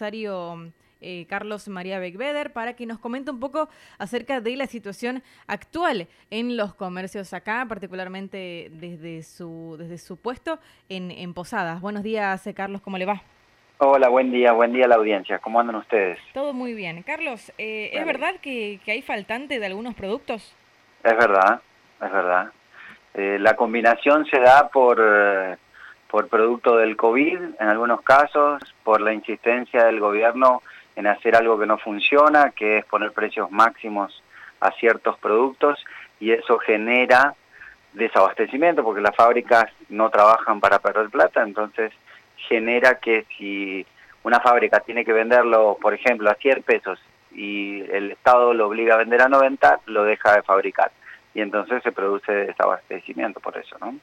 empresario eh, Carlos María Beckbeder para que nos comente un poco acerca de la situación actual en los comercios acá, particularmente desde su, desde su puesto en, en Posadas. Buenos días, eh, Carlos, ¿cómo le va? Hola, buen día, buen día a la audiencia. ¿Cómo andan ustedes? Todo muy bien. Carlos, eh, ¿es verdad que, hay faltante de algunos productos? Es verdad, es verdad. Eh, la combinación se da por, por producto del COVID, en algunos casos, por la insistencia del gobierno en hacer algo que no funciona, que es poner precios máximos a ciertos productos, y eso genera desabastecimiento, porque las fábricas no trabajan para perder plata, entonces genera que si una fábrica tiene que venderlo, por ejemplo, a 100 pesos y el Estado lo obliga a vender a 90, lo deja de fabricar. Y entonces se produce desabastecimiento por eso, ¿no?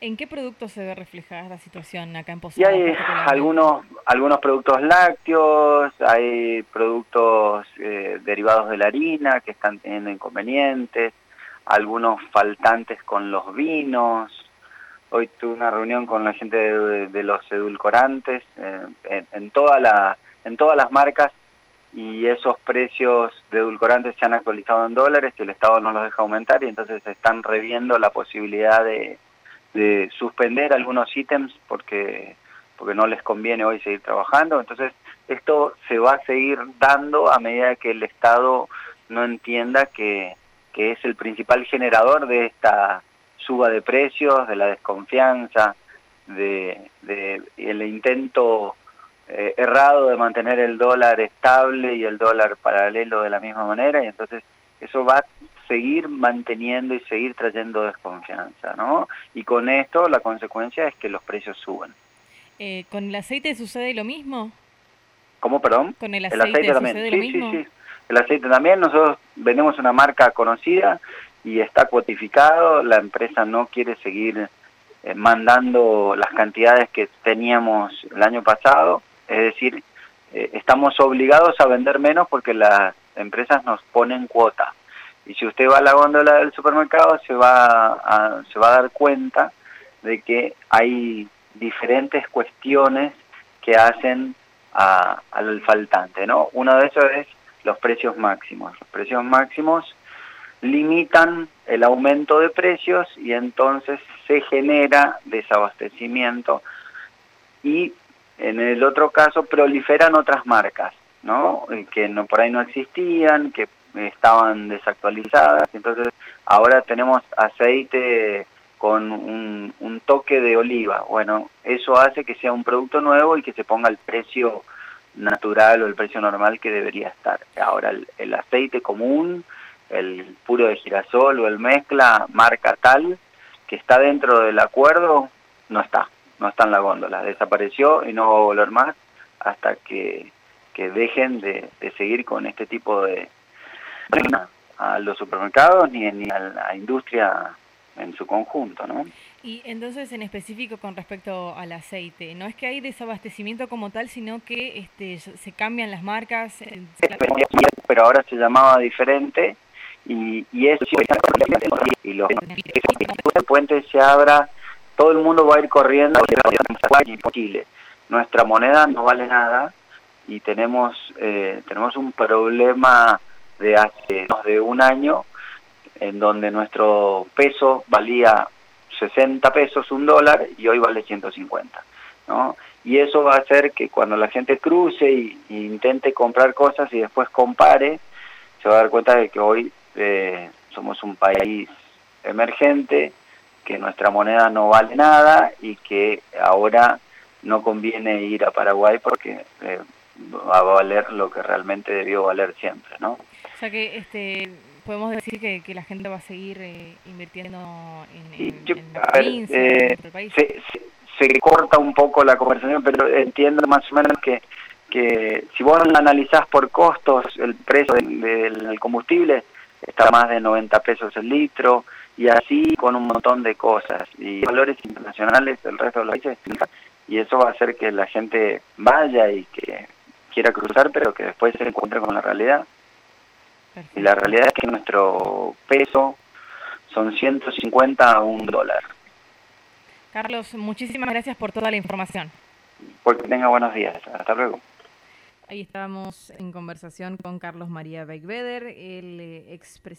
¿En qué productos se ve reflejada la situación acá en Posadas? Y hay algunos, algunos productos lácteos, hay productos eh, derivados de la harina que están teniendo inconvenientes, algunos faltantes con los vinos, Hoy tuve una reunión con la gente de, los edulcorantes eh, en, toda la, en todas las marcas y esos precios de edulcorantes se han actualizado en dólares y el Estado no los deja aumentar y entonces están reviendo la posibilidad de, de suspender algunos ítems porque, porque no les conviene hoy seguir trabajando. Entonces esto se va a seguir dando a medida que el Estado no entienda que, que es el principal generador de esta suba de precios, de la desconfianza, de, el intento eh, errado de mantener el dólar estable y el dólar paralelo de la misma manera, y entonces eso va seguir manteniendo y seguir trayendo desconfianza, ¿no? Y con esto la consecuencia es que los precios suben. Eh, ¿Con el aceite sucede lo mismo? ¿Cómo, perdón? ¿Con el aceite, también. sucede lo mismo? Sí, sí. El aceite también, nosotros vendemos una marca conocida y está cuotificado, la empresa no quiere seguir eh, mandando las cantidades que teníamos el año pasado, es decir, eh, estamos obligados a vender menos porque las empresas nos ponen cuota. Y si usted va a la góndola del supermercado se va a, se va a dar cuenta de que hay diferentes cuestiones que hacen al faltante, ¿no? Uno de esos es los precios máximos. Los precios máximos limitan el aumento de precios y entonces se genera desabastecimiento y en el otro caso proliferan otras marcas, ¿no? Que no por ahí no existían, que estaban desactualizadas, entonces ahora tenemos aceite con un, toque de oliva. Bueno, eso hace que sea un producto nuevo y que se ponga el precio natural o el precio normal que debería estar. Ahora el aceite común el puro de girasol o el mezcla marca tal que está dentro del acuerdo, no está, no está en la góndola, desapareció y no va a volver más hasta que, que dejen de, de seguir con este tipo de a los supermercados ni, ni a la industria en su conjunto, ¿no? Y entonces, en específico con respecto al aceite, no es que hay desabastecimiento como tal, sino que este, se cambian las marcas. Pero ahora se llamaba diferente y, y eso y los el puente se abra todo el mundo va a ir corriendo Chile nuestra moneda no vale nada y tenemos eh, tenemos un problema de hace más de un año en donde nuestro peso valía 60 pesos un dólar y hoy vale 150 ¿no? y eso va a hacer que cuando la gente cruce y, intente comprar cosas y después compare se va a dar cuenta de que hoy eh, somos un país emergente, que nuestra moneda no vale nada y que ahora no conviene ir a Paraguay porque eh, va a valer lo que realmente debió valer siempre, ¿no? O sea que este podemos decir que, que la gente va a seguir eh, invirtiendo en, en, el país. Se, se, corta un poco la conversación, pero entiendo más o menos que que si vos analizás por costos, el precio del combustible, está más de 90 pesos el litro y así con un montón de cosas y valores internacionales del resto de los países y eso va a hacer que la gente vaya y que quiera cruzar pero que después se encuentre con la realidad y la realidad es que nuestro peso son 150 a un dólar Carlos, muchísimas gracias por toda la información. Porque tenga buenos días. Hasta luego. Ahí estábamos en conversación con Carlos María Beckbeder, el eh, expresidente